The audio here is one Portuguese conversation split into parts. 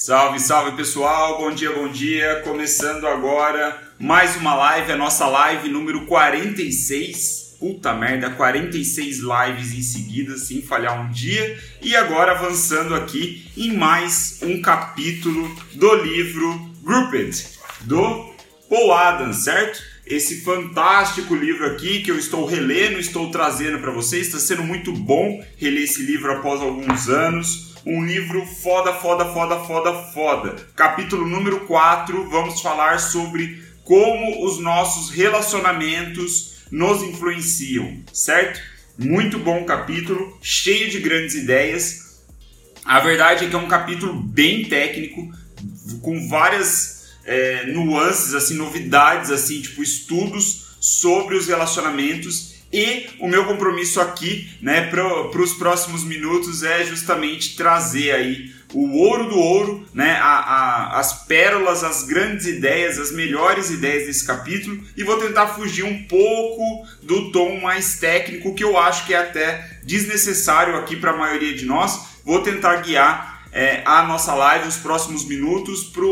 Salve, salve pessoal, bom dia, bom dia. Começando agora mais uma live, a nossa live número 46. Puta merda, 46 lives em seguida, sem falhar um dia. E agora avançando aqui em mais um capítulo do livro Grouped, do Paul Adams, certo? Esse fantástico livro aqui que eu estou relendo, estou trazendo para vocês. Está sendo muito bom reler esse livro após alguns anos um livro foda, foda, foda, foda, foda. Capítulo número 4, vamos falar sobre como os nossos relacionamentos nos influenciam, certo? Muito bom capítulo, cheio de grandes ideias. A verdade é que é um capítulo bem técnico, com várias é, nuances, assim, novidades, assim, tipo estudos sobre os relacionamentos e o meu compromisso aqui, né, para os próximos minutos é justamente trazer aí o ouro do ouro, né, a, a, as pérolas, as grandes ideias, as melhores ideias desse capítulo e vou tentar fugir um pouco do tom mais técnico que eu acho que é até desnecessário aqui para a maioria de nós. Vou tentar guiar é, a nossa live, os próximos minutos, para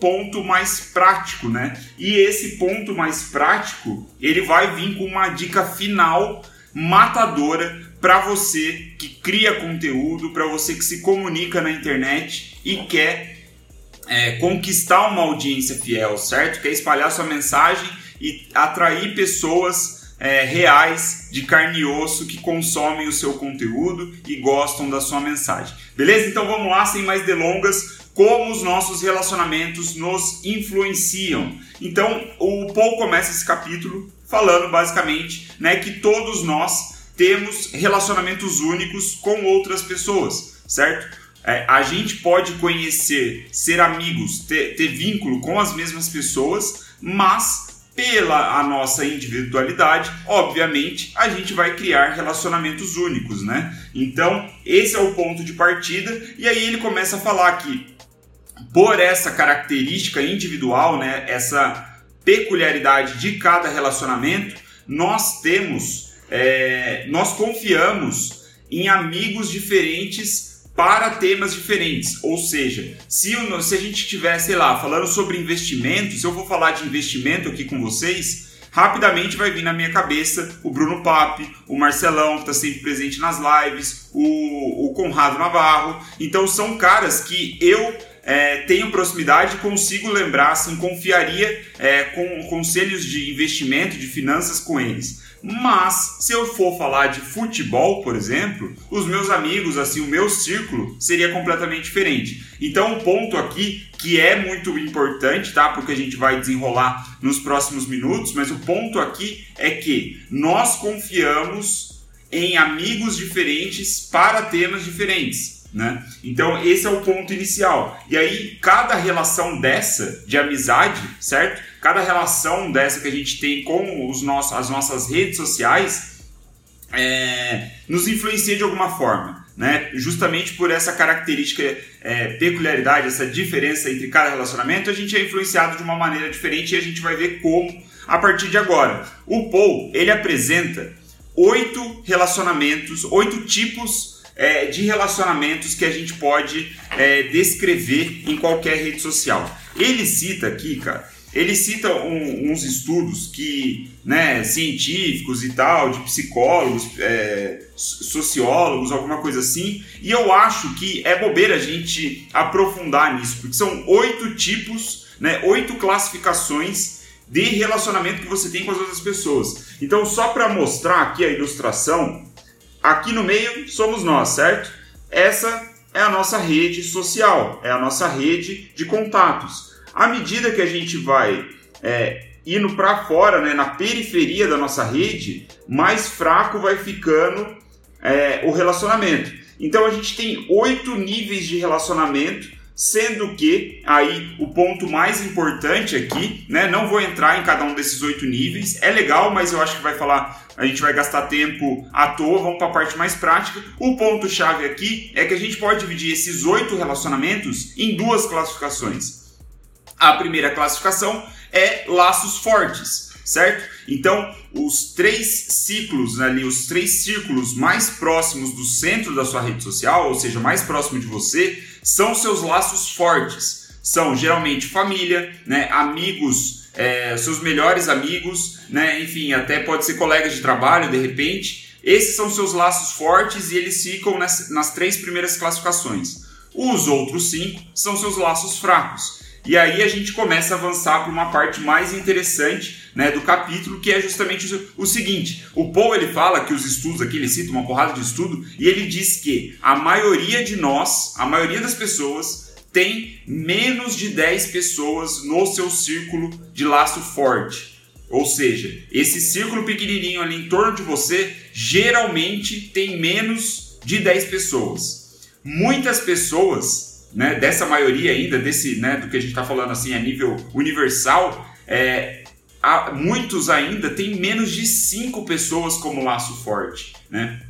ponto mais prático, né? E esse ponto mais prático, ele vai vir com uma dica final matadora para você que cria conteúdo, para você que se comunica na internet e quer é, conquistar uma audiência fiel, certo? Quer espalhar sua mensagem e atrair pessoas é, reais, de carne e osso, que consomem o seu conteúdo e gostam da sua mensagem. Beleza? Então vamos lá, sem mais delongas como os nossos relacionamentos nos influenciam. Então, o Paul começa esse capítulo falando basicamente, né, que todos nós temos relacionamentos únicos com outras pessoas, certo? É, a gente pode conhecer, ser amigos, ter, ter vínculo com as mesmas pessoas, mas pela a nossa individualidade, obviamente, a gente vai criar relacionamentos únicos, né? Então, esse é o ponto de partida, e aí ele começa a falar que por essa característica individual, né, essa peculiaridade de cada relacionamento, nós temos, é, nós confiamos em amigos diferentes para temas diferentes. Ou seja, se, se a gente estiver, sei lá, falando sobre investimentos, se eu vou falar de investimento aqui com vocês, rapidamente vai vir na minha cabeça o Bruno Pape, o Marcelão, que está sempre presente nas lives, o, o Conrado Navarro. Então são caras que eu é, tenho proximidade, consigo lembrar, assim, confiaria é, com conselhos de investimento, de finanças com eles. Mas se eu for falar de futebol, por exemplo, os meus amigos, assim, o meu círculo seria completamente diferente. Então, o ponto aqui que é muito importante, tá? Porque a gente vai desenrolar nos próximos minutos, mas o ponto aqui é que nós confiamos em amigos diferentes para temas diferentes. Né? Então, esse é o ponto inicial. E aí, cada relação dessa de amizade, certo? Cada relação dessa que a gente tem com os nossos, as nossas redes sociais é, nos influencia de alguma forma. Né? Justamente por essa característica, é, peculiaridade, essa diferença entre cada relacionamento, a gente é influenciado de uma maneira diferente e a gente vai ver como a partir de agora. O Paul ele apresenta oito relacionamentos, oito tipos é, de relacionamentos que a gente pode é, descrever em qualquer rede social. Ele cita aqui, cara, ele cita um, uns estudos que, né, científicos e tal, de psicólogos, é, sociólogos, alguma coisa assim, e eu acho que é bobeira a gente aprofundar nisso, porque são oito tipos, né, oito classificações de relacionamento que você tem com as outras pessoas. Então, só para mostrar aqui a ilustração, Aqui no meio somos nós, certo? Essa é a nossa rede social, é a nossa rede de contatos. À medida que a gente vai é, indo para fora, né, na periferia da nossa rede, mais fraco vai ficando é, o relacionamento. Então a gente tem oito níveis de relacionamento Sendo que aí o ponto mais importante aqui, né? Não vou entrar em cada um desses oito níveis. É legal, mas eu acho que vai falar, a gente vai gastar tempo à toa. Vamos para a parte mais prática. O ponto chave aqui é que a gente pode dividir esses oito relacionamentos em duas classificações. A primeira classificação é laços fortes. certo? Então, os três ciclos ali, os três círculos mais próximos do centro da sua rede social, ou seja, mais próximo de você, são seus laços fortes. São geralmente família, né, amigos, é, seus melhores amigos, né, enfim, até pode ser colegas de trabalho de repente. Esses são seus laços fortes e eles ficam nas, nas três primeiras classificações. Os outros cinco são seus laços fracos. E aí a gente começa a avançar para uma parte mais interessante né, do capítulo, que é justamente o, seguinte: o Paul ele fala que os estudos aqui, ele cita uma porrada de estudo, e ele diz que a maioria de nós, a maioria das pessoas, tem menos de 10 pessoas no seu círculo de laço forte. Ou seja, esse círculo pequenininho ali em torno de você geralmente tem menos de 10 pessoas. Muitas pessoas né, dessa maioria ainda, desse, né, do que a gente está falando assim a nível universal, é, há, muitos ainda têm menos de cinco pessoas como laço forte, né?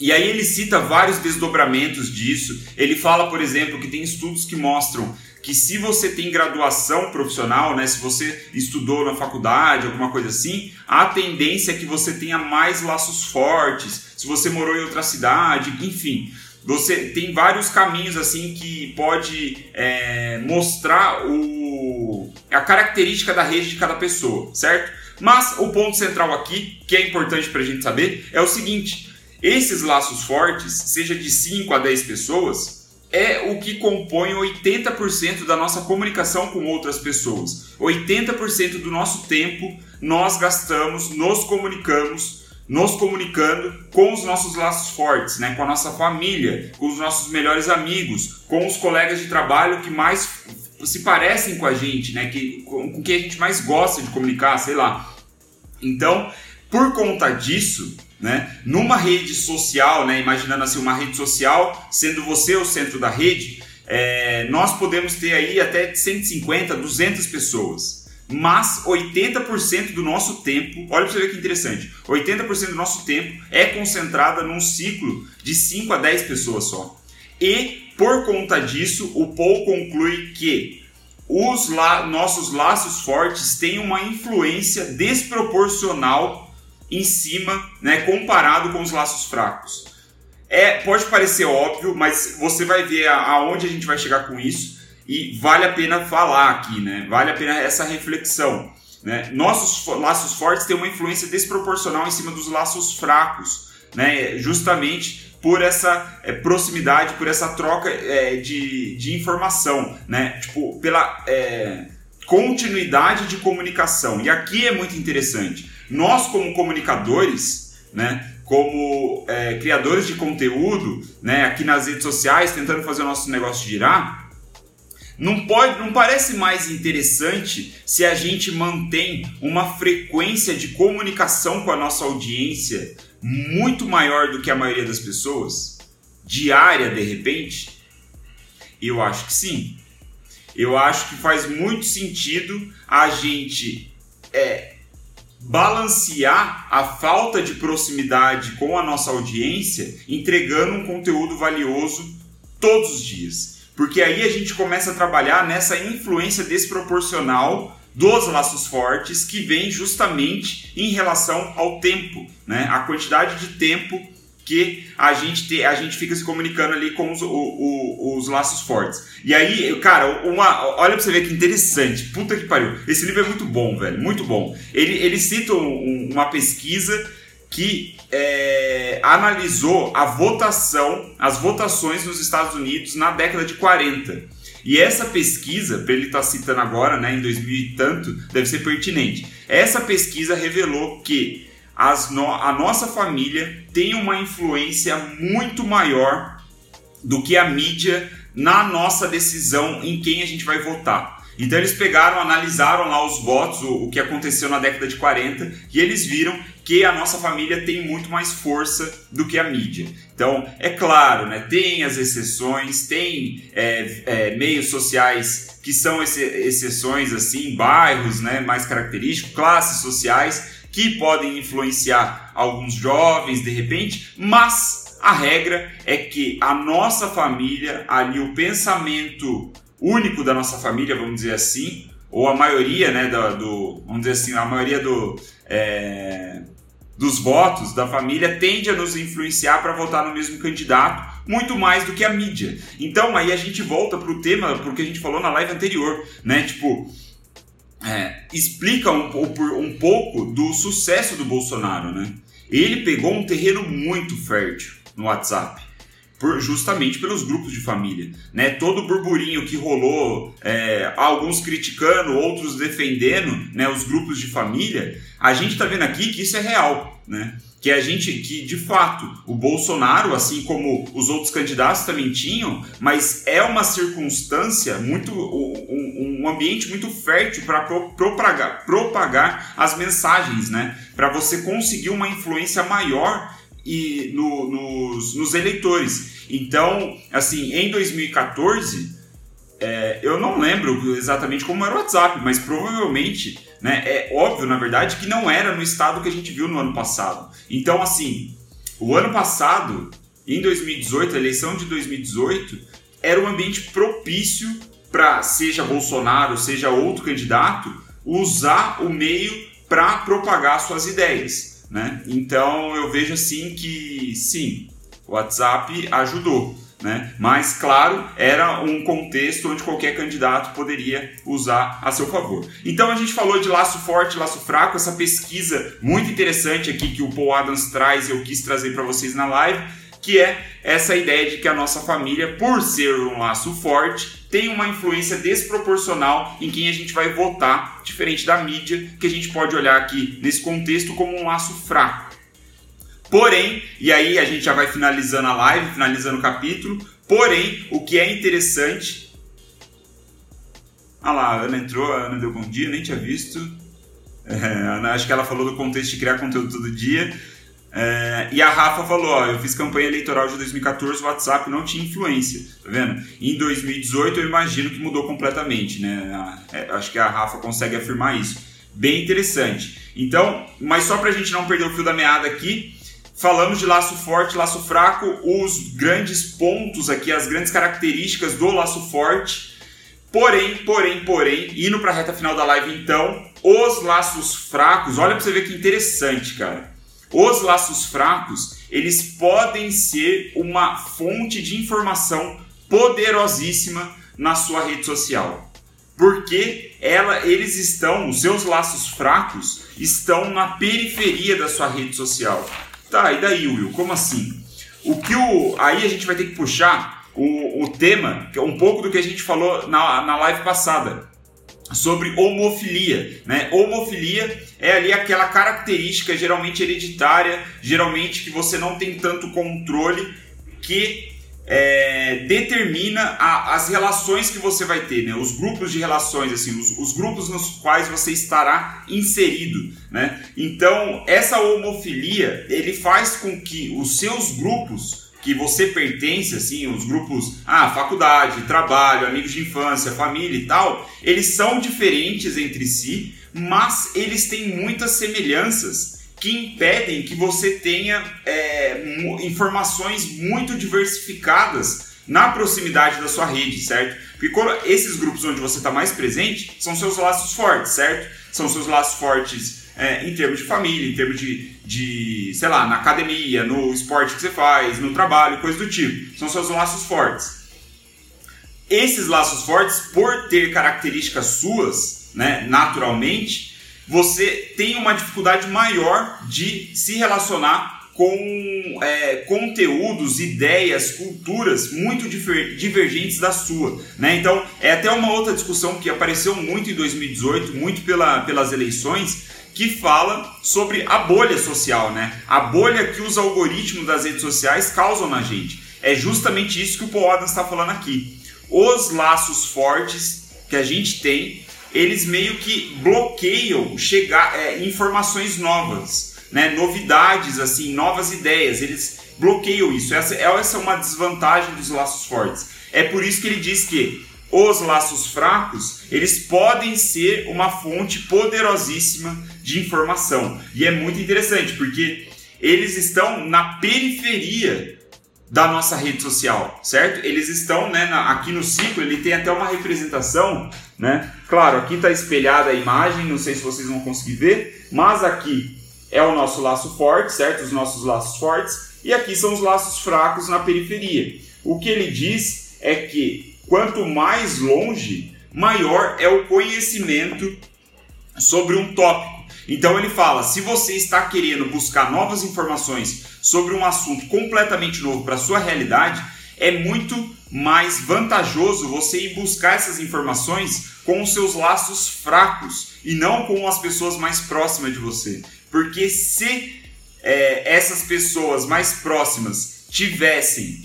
E aí ele cita vários desdobramentos disso. Ele fala, por exemplo, que tem estudos que mostram que se você tem graduação profissional, né, se você estudou na faculdade, alguma coisa assim, a tendência é que você tenha mais laços fortes. Se você morou em outra cidade, enfim você tem vários caminhos assim que pode é, mostrar o, a característica da rede de cada pessoa, certo? Mas o ponto central aqui, que é importante para a gente saber, é o seguinte: esses laços fortes, seja de 5 a 10 pessoas, é o que compõe 80% da nossa comunicação com outras pessoas. 80% do nosso tempo nós gastamos, nos comunicamos nos comunicando com os nossos laços fortes, né? com a nossa família, com os nossos melhores amigos, com os colegas de trabalho que mais se parecem com a gente, né? que, com quem a gente mais gosta de comunicar, sei lá. Então, por conta disso, né, numa rede social, né, imaginando assim uma rede social, sendo você o centro da rede, é, nós podemos ter aí até 150, 200 pessoas mas 80% do nosso tempo, olha para você ver que interessante, 80% do nosso tempo é concentrada num ciclo de 5 a 10 pessoas só. E por conta disso, o Paul conclui que os la nossos laços fortes têm uma influência desproporcional em cima, né, comparado com os laços fracos. É, pode parecer óbvio, mas você vai ver aonde a gente vai chegar com isso e vale a pena falar aqui, né? Vale a pena essa reflexão. Né? Nossos laços fortes têm uma influência desproporcional em cima dos laços fracos, né? justamente por essa é, proximidade, por essa troca é, de, de informação, né? tipo, pela é, continuidade de comunicação. E aqui é muito interessante. Nós, como comunicadores, né? como criadores de conteúdo, né? aqui nas redes sociais, tentando fazer o nosso negócio girar, não, pode, não parece mais interessante se a gente mantém uma frequência de comunicação com a nossa audiência muito maior do que a maioria das pessoas? Diária, de repente? Eu acho que sim. Eu acho que faz muito sentido a gente é, balancear a falta de proximidade com a nossa audiência entregando um conteúdo valioso todos os dias. Porque aí a gente começa a trabalhar nessa influência desproporcional dos laços fortes que vem justamente em relação ao tempo, né? A quantidade de tempo que a gente te, a gente fica se comunicando ali com os, o, o, os laços fortes. E aí, cara, uma, olha pra você ver que interessante. Puta que pariu. Esse livro é muito bom, velho. Muito bom. Ele, ele cita um, uma pesquisa que é, analisou a votação, as votações nos Estados Unidos na década de 40. E essa pesquisa, para ele estar tá citando agora, né, em 2000 e tanto, deve ser pertinente. Essa pesquisa revelou que no, a nossa família tem uma influência muito maior do que a mídia na nossa decisão em quem a gente vai votar. Então eles pegaram, analisaram lá os votos, o, o que aconteceu na década de 40, e eles viram que a nossa família tem muito mais força do que a mídia. Então, é claro, né, tem as exceções, tem é, é, meios sociais que são exceções, assim, bairros né, mais característicos, classes sociais que podem influenciar alguns jovens de repente, mas a regra é que a nossa família, ali o pensamento único da nossa família, vamos dizer assim, ou a maioria, né, do, vamos dizer assim, a maioria do, é, dos votos da família tende a nos influenciar para votar no mesmo candidato, muito mais do que a mídia. Então aí a gente volta para o tema, porque a gente falou na live anterior, né? Tipo, é, explica um, um pouco do sucesso do Bolsonaro, né? Ele pegou um terreno muito fértil no WhatsApp por, justamente pelos grupos de família. Né? Todo o burburinho que rolou, é, alguns criticando, outros defendendo né, os grupos de família, a gente está vendo aqui que isso é real. Né? Que a gente, que de fato, o Bolsonaro, assim como os outros candidatos também tinham, mas é uma circunstância muito, um, um ambiente muito fértil para propagar, propagar as mensagens, né? Para você conseguir uma influência maior e no, nos, nos eleitores. Então, assim, em 2014, é, eu não lembro exatamente como era o WhatsApp, mas provavelmente, né, é óbvio, na verdade, que não era no estado que a gente viu no ano passado. Então, assim, o ano passado, em 2018, a eleição de 2018, era um ambiente propício para, seja Bolsonaro, seja outro candidato, usar o meio para propagar suas ideias. Né? Então eu vejo assim que sim, o WhatsApp ajudou. Né? Mas, claro, era um contexto onde qualquer candidato poderia usar a seu favor. Então, a gente falou de laço forte, laço fraco, essa pesquisa muito interessante aqui que o Paul Adams traz e eu quis trazer para vocês na live, que é essa ideia de que a nossa família, por ser um laço forte, tem uma influência desproporcional em quem a gente vai votar, diferente da mídia, que a gente pode olhar aqui nesse contexto como um laço fraco. Porém, e aí a gente já vai finalizando a live, finalizando o capítulo. Porém, o que é interessante. Ah lá, a Ana entrou, a Ana deu bom dia, nem tinha visto. É, Ana, acho que ela falou do contexto de criar conteúdo todo dia. É, e a Rafa falou: ó, eu fiz campanha eleitoral de 2014, o WhatsApp não tinha influência, tá vendo? Em 2018 eu imagino que mudou completamente, né? É, acho que a Rafa consegue afirmar isso. Bem interessante. Então, mas só pra gente não perder o fio da meada aqui, Falamos de laço forte, laço fraco, os grandes pontos aqui, as grandes características do laço forte. Porém, porém, porém, indo para a reta final da live então, os laços fracos, olha para você ver que interessante, cara. Os laços fracos, eles podem ser uma fonte de informação poderosíssima na sua rede social. Porque ela, eles estão, os seus laços fracos estão na periferia da sua rede social. Tá, e daí, Will? Como assim? O que o. Aí a gente vai ter que puxar o, o tema, que é um pouco do que a gente falou na, na live passada, sobre homofilia. Né? Homofilia é ali aquela característica geralmente hereditária, geralmente que você não tem tanto controle, que é, determina a, as relações que você vai ter, né? os grupos de relações, assim, os, os, grupos nos quais você estará inserido. Né? Então, essa homofilia ele faz com que os seus grupos que você pertence, assim, os grupos, ah, faculdade, trabalho, amigos de infância, família e tal, eles são diferentes entre si, mas eles têm muitas semelhanças que impedem que você tenha é, informações muito diversificadas na proximidade da sua rede, certo? Porque esses grupos onde você está mais presente são seus laços fortes, certo? São seus laços fortes é, em termos de família, em termos de, de, sei lá, na academia, no esporte que você faz, no trabalho, coisa do tipo. São seus laços fortes. Esses laços fortes, por ter características suas, né, naturalmente, você tem uma dificuldade maior de se relacionar com é, conteúdos, ideias, culturas muito divergentes da sua. Né? Então, é até uma outra discussão que apareceu muito em 2018, muito pela, pelas eleições, que fala sobre a bolha social, né? a bolha que os algoritmos das redes sociais causam na gente. É justamente isso que o Paul Adams está falando aqui. Os laços fortes que a gente tem eles meio que bloqueiam chegar é, informações novas, né? novidades, assim, novas ideias. Eles bloqueiam isso. Essa, essa é uma desvantagem dos laços fortes. É por isso que ele diz que os laços fracos eles podem ser uma fonte poderosíssima de informação. E é muito interessante porque eles estão na periferia da nossa rede social, certo? Eles estão, né, na, aqui no ciclo, ele tem até uma representação, né? Claro, aqui está espelhada a imagem, não sei se vocês vão conseguir ver, mas aqui é o nosso laço forte, certo? Os nossos laços fortes, e aqui são os laços fracos na periferia. O que ele diz é que quanto mais longe, maior é o conhecimento sobre um tópico. Então ele fala: se você está querendo buscar novas informações sobre um assunto completamente novo para sua realidade, é muito mais vantajoso você ir buscar essas informações com os seus laços fracos e não com as pessoas mais próximas de você. Porque se é, essas pessoas mais próximas tivessem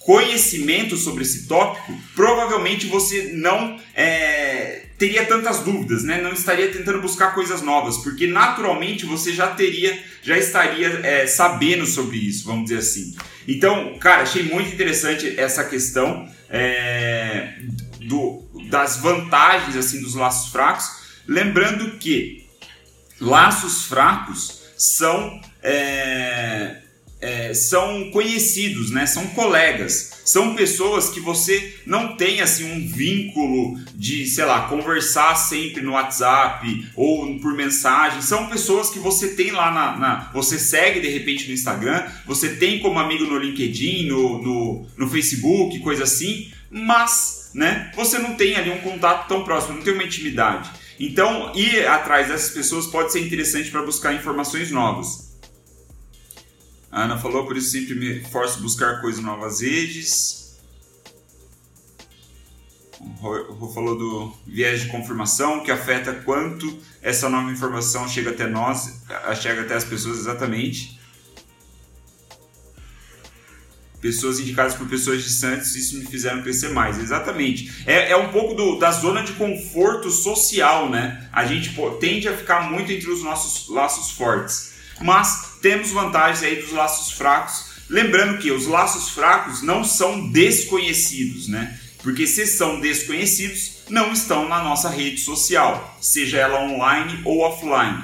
conhecimento sobre esse tópico, provavelmente você não é, teria tantas dúvidas, né? Não estaria tentando buscar coisas novas, porque naturalmente você já teria, já estaria é, sabendo sobre isso, vamos dizer assim. Então, cara, achei muito interessante essa questão é, do, das vantagens assim dos laços fracos, lembrando que laços fracos são é, é, são conhecidos, né? São colegas, são pessoas que você não tem assim um vínculo de, sei lá, conversar sempre no WhatsApp ou por mensagem. São pessoas que você tem lá na, na você segue de repente no Instagram, você tem como amigo no LinkedIn, no, no, no Facebook, coisa assim, mas, né? Você não tem ali um contato tão próximo, não tem uma intimidade. Então, ir atrás dessas pessoas pode ser interessante para buscar informações novas. A Ana falou, por isso sempre me forço a buscar coisas novas redes. O Rô falou do viés de confirmação, que afeta quanto essa nova informação chega até nós, chega até as pessoas exatamente. Pessoas indicadas por pessoas distantes, isso me fizeram crescer mais. Exatamente. É, é um pouco do, da zona de conforto social, né? A gente pô, tende a ficar muito entre os nossos laços fortes. Mas temos vantagens aí dos laços fracos. Lembrando que os laços fracos não são desconhecidos, né? Porque se são desconhecidos, não estão na nossa rede social, seja ela online ou offline.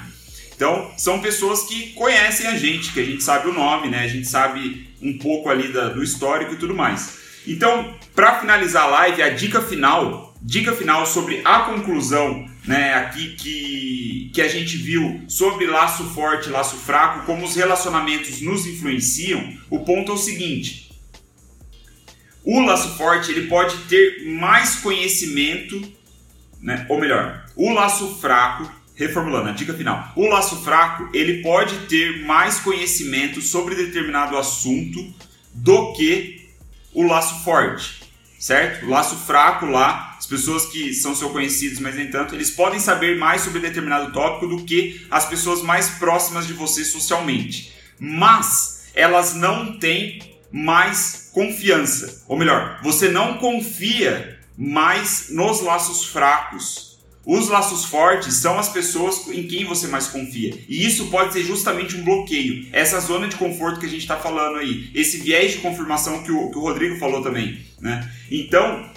Então, são pessoas que conhecem a gente, que a gente sabe o nome, né? A gente sabe um pouco ali da, do histórico e tudo mais. Então, para finalizar a live, a dica final, dica final sobre a conclusão né, aqui que, que a gente viu sobre laço forte, laço fraco, como os relacionamentos nos influenciam, o ponto é o seguinte: o laço forte ele pode ter mais conhecimento, né, ou melhor, o laço fraco, reformulando a dica final, o laço fraco ele pode ter mais conhecimento sobre determinado assunto do que o laço forte, certo? O laço fraco lá pessoas que são seu conhecidos, mas nem tanto, eles podem saber mais sobre determinado tópico do que as pessoas mais próximas de você socialmente. Mas elas não têm mais confiança. Ou melhor, você não confia mais nos laços fracos. Os laços fortes são as pessoas em quem você mais confia. E isso pode ser justamente um bloqueio. Essa zona de conforto que a gente está falando aí. Esse viés de confirmação que o, que o Rodrigo falou também. Né? Então,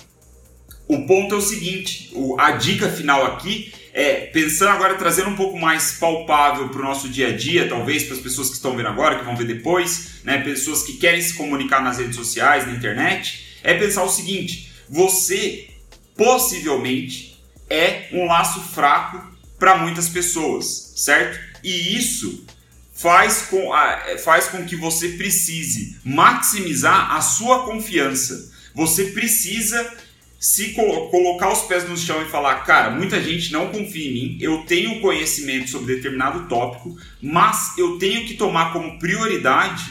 o ponto é o seguinte, a dica final aqui é, pensando agora, trazendo um pouco mais palpável para o nosso dia a dia, talvez para as pessoas que estão vendo agora, que vão ver depois, né, pessoas que querem se comunicar nas redes sociais, na internet, é pensar o seguinte: você possivelmente é um laço fraco para muitas pessoas, certo? E isso faz com, faz com que você precise maximizar a sua confiança. Você precisa se colo colocar os pés no chão e falar, cara, muita gente não confia em mim, eu tenho conhecimento sobre determinado tópico, mas eu tenho que tomar como prioridade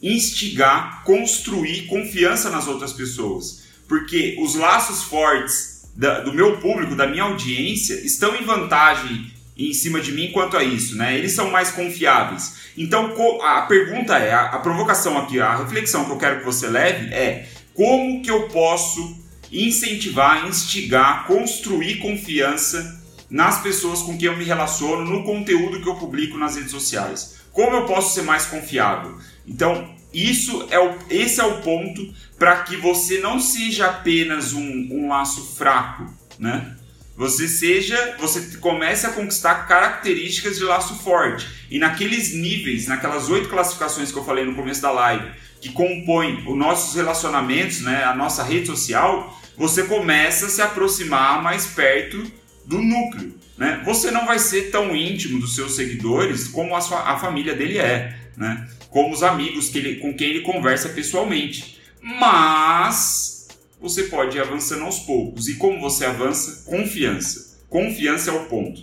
instigar, construir confiança nas outras pessoas. Porque os laços fortes da, do meu público, da minha audiência, estão em vantagem em cima de mim quanto a isso, né? Eles são mais confiáveis. Então a pergunta é, a, a provocação aqui, a reflexão que eu quero que você leve é como que eu posso incentivar, instigar, construir confiança nas pessoas com quem eu me relaciono, no conteúdo que eu publico nas redes sociais. Como eu posso ser mais confiável? Então, isso é o, esse é o ponto para que você não seja apenas um, um laço fraco, né? Você seja, você comece a conquistar características de laço forte. E naqueles níveis, naquelas oito classificações que eu falei no começo da live, que compõem os nossos relacionamentos, né, a nossa rede social, você começa a se aproximar mais perto do núcleo. Né? Você não vai ser tão íntimo dos seus seguidores como a, sua, a família dele é, né? como os amigos que ele, com quem ele conversa pessoalmente. Mas você pode ir avançando aos poucos. E como você avança? Confiança. Confiança é o ponto.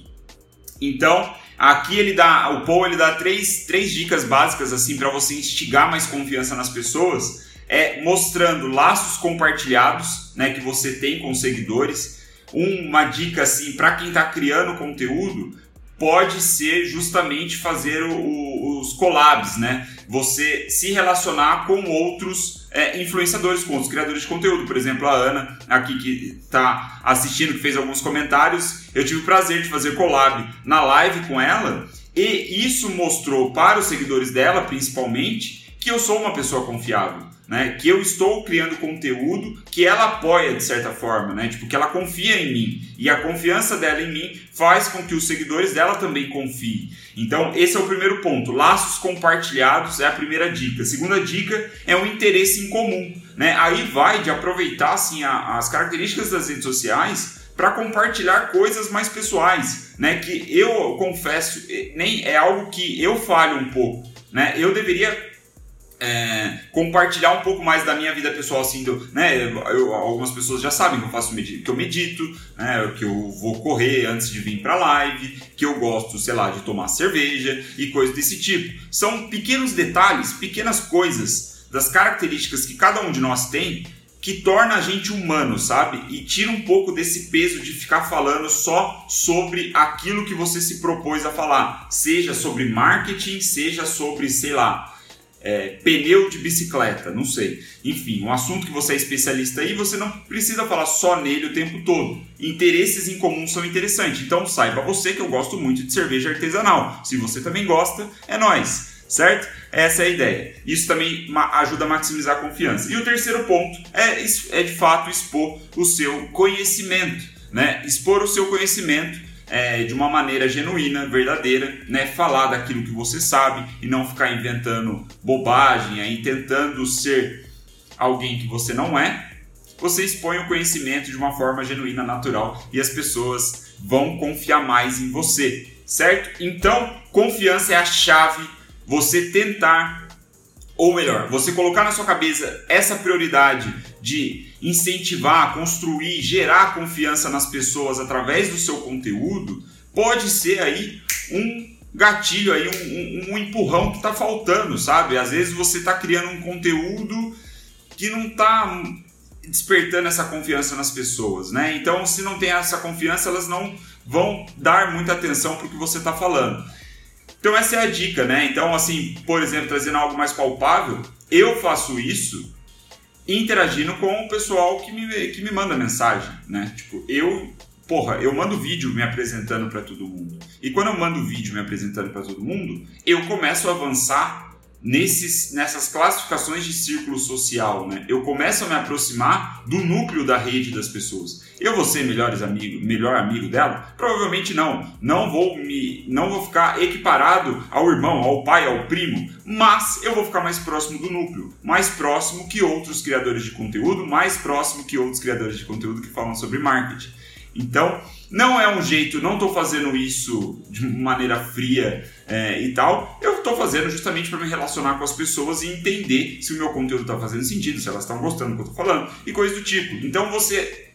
Então, aqui ele dá, o Paul ele dá três, três dicas básicas assim para você instigar mais confiança nas pessoas, é mostrando laços compartilhados, né, que você tem com seguidores. Uma dica assim para quem está criando conteúdo pode ser justamente fazer o, os collabs, né? Você se relacionar com outros é, influenciadores, com outros criadores de conteúdo. Por exemplo, a Ana, aqui que está assistindo, que fez alguns comentários, eu tive o prazer de fazer collab na live com ela e isso mostrou para os seguidores dela, principalmente, que eu sou uma pessoa confiável né? Que eu estou criando conteúdo que ela apoia de certa forma, né? Tipo, que ela confia em mim. E a confiança dela em mim faz com que os seguidores dela também confiem. Então, esse é o primeiro ponto. Laços compartilhados é a primeira dica. A segunda dica é um interesse em comum, né? Aí vai de aproveitar assim a, as características das redes sociais para compartilhar coisas mais pessoais, né? Que eu confesso, eh, nem é algo que eu falho um pouco, né? Eu deveria é, compartilhar um pouco mais da minha vida pessoal, assim, do, né? Eu, algumas pessoas já sabem que eu faço que eu medito, né? Que eu vou correr antes de vir para live, que eu gosto, sei lá, de tomar cerveja e coisas desse tipo. São pequenos detalhes, pequenas coisas das características que cada um de nós tem que torna a gente humano, sabe? E tira um pouco desse peso de ficar falando só sobre aquilo que você se propôs a falar, seja sobre marketing, seja sobre, sei lá, é, pneu de bicicleta, não sei. Enfim, um assunto que você é especialista aí, você não precisa falar só nele o tempo todo. Interesses em comum são interessantes. Então saiba você que eu gosto muito de cerveja artesanal. Se você também gosta, é nós, certo? Essa é a ideia. Isso também ajuda a maximizar a confiança. E o terceiro ponto é, é de fato expor o seu conhecimento, né? Expor o seu conhecimento é, de uma maneira genuína, verdadeira, né? Falar daquilo que você sabe e não ficar inventando bobagem aí, tentando ser alguém que você não é. Você expõe o conhecimento de uma forma genuína, natural e as pessoas vão confiar mais em você, certo? Então, confiança é a chave. Você tentar ou melhor, você colocar na sua cabeça essa prioridade de incentivar, construir, gerar confiança nas pessoas através do seu conteúdo, pode ser aí um gatilho aí, um, um, um empurrão que está faltando, sabe? Às vezes você está criando um conteúdo que não está despertando essa confiança nas pessoas, né? Então, se não tem essa confiança, elas não vão dar muita atenção para o que você está falando. Então essa é a dica, né? Então, assim, por exemplo, trazendo algo mais palpável, eu faço isso interagindo com o pessoal que me, que me manda mensagem, né? Tipo, eu, porra, eu mando vídeo me apresentando para todo mundo. E quando eu mando vídeo me apresentando para todo mundo, eu começo a avançar nesses, nessas classificações de círculo social, né? Eu começo a me aproximar do núcleo da rede das pessoas. Eu vou ser melhores amigo, melhor amigo dela? Provavelmente não. Não vou me, não vou ficar equiparado ao irmão, ao pai, ao primo, mas eu vou ficar mais próximo do núcleo, mais próximo que outros criadores de conteúdo, mais próximo que outros criadores de conteúdo que falam sobre marketing. Então, não é um jeito, não estou fazendo isso de maneira fria é, e tal. Eu estou fazendo justamente para me relacionar com as pessoas e entender se o meu conteúdo está fazendo sentido, se elas estão gostando do que eu estou falando e coisas do tipo. Então você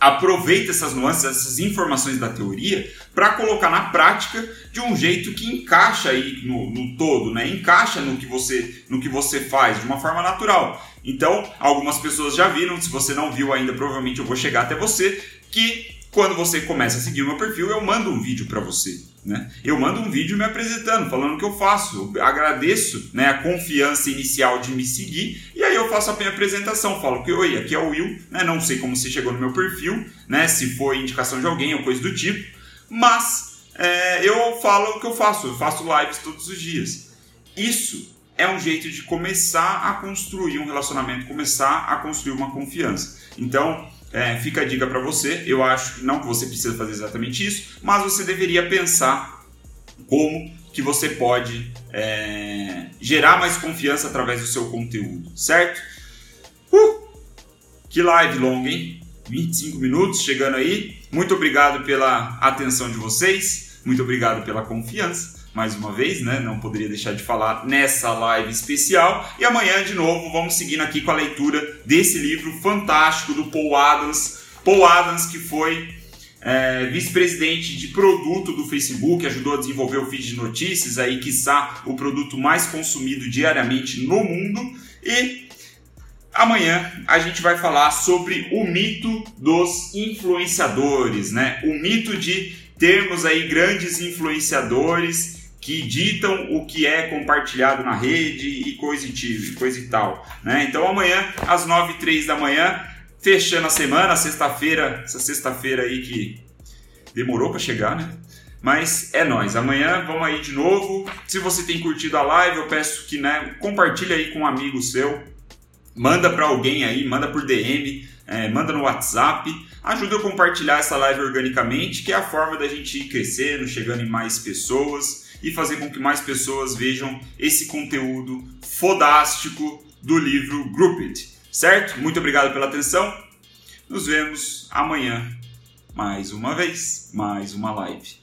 aproveita essas nuances, essas informações da teoria para colocar na prática de um jeito que encaixa aí no, no, todo, né? Encaixa no que você no que você faz de uma forma natural. Então, algumas pessoas já viram, se você não viu ainda, provavelmente eu vou chegar até você, que quando você começa a seguir o meu perfil, eu mando um vídeo para você. Né? Eu mando um vídeo me apresentando, falando o que eu faço. Eu agradeço né, a confiança inicial de me seguir e aí eu faço a minha apresentação. Falo que, oi, aqui é o Will, né? não sei como você chegou no meu perfil, né? se foi indicação de alguém ou coisa do tipo, mas é, eu falo o que eu faço. Eu faço lives todos os dias. Isso é um jeito de começar a construir um relacionamento, começar a construir uma confiança. Então, é, fica a dica para você. Eu acho não que você precisa fazer exatamente isso, mas você deveria pensar como que você pode é, gerar mais confiança através do seu conteúdo, certo? Uh, que live longa, hein? 25 minutos chegando aí. Muito obrigado pela atenção de vocês, muito obrigado pela confiança. Mais uma vez, né? Não poderia deixar de falar nessa live especial. E amanhã, de novo, vamos seguindo aqui com a leitura desse livro fantástico do Paul Adams. Paul Adams, que foi é, vice-presidente de produto do Facebook, ajudou a desenvolver o feed de notícias, aí, quiçá, o produto mais consumido diariamente no mundo. E amanhã a gente vai falar sobre o mito dos influenciadores, né? O mito de termos aí grandes influenciadores que ditam o que é compartilhado na rede e coisa e, coisa e tal. Né? Então amanhã, às 9 h da manhã, fechando a semana, sexta-feira, essa sexta-feira aí que demorou para chegar, né? Mas é nós. Amanhã vamos aí de novo. Se você tem curtido a live, eu peço que, né, compartilhe aí com um amigo seu. Manda para alguém aí, manda por DM, é, manda no WhatsApp. Ajuda a compartilhar essa live organicamente, que é a forma da gente ir crescendo, chegando em mais pessoas e fazer com que mais pessoas vejam esse conteúdo fodástico do livro Group It. Certo? Muito obrigado pela atenção. Nos vemos amanhã mais uma vez, mais uma live.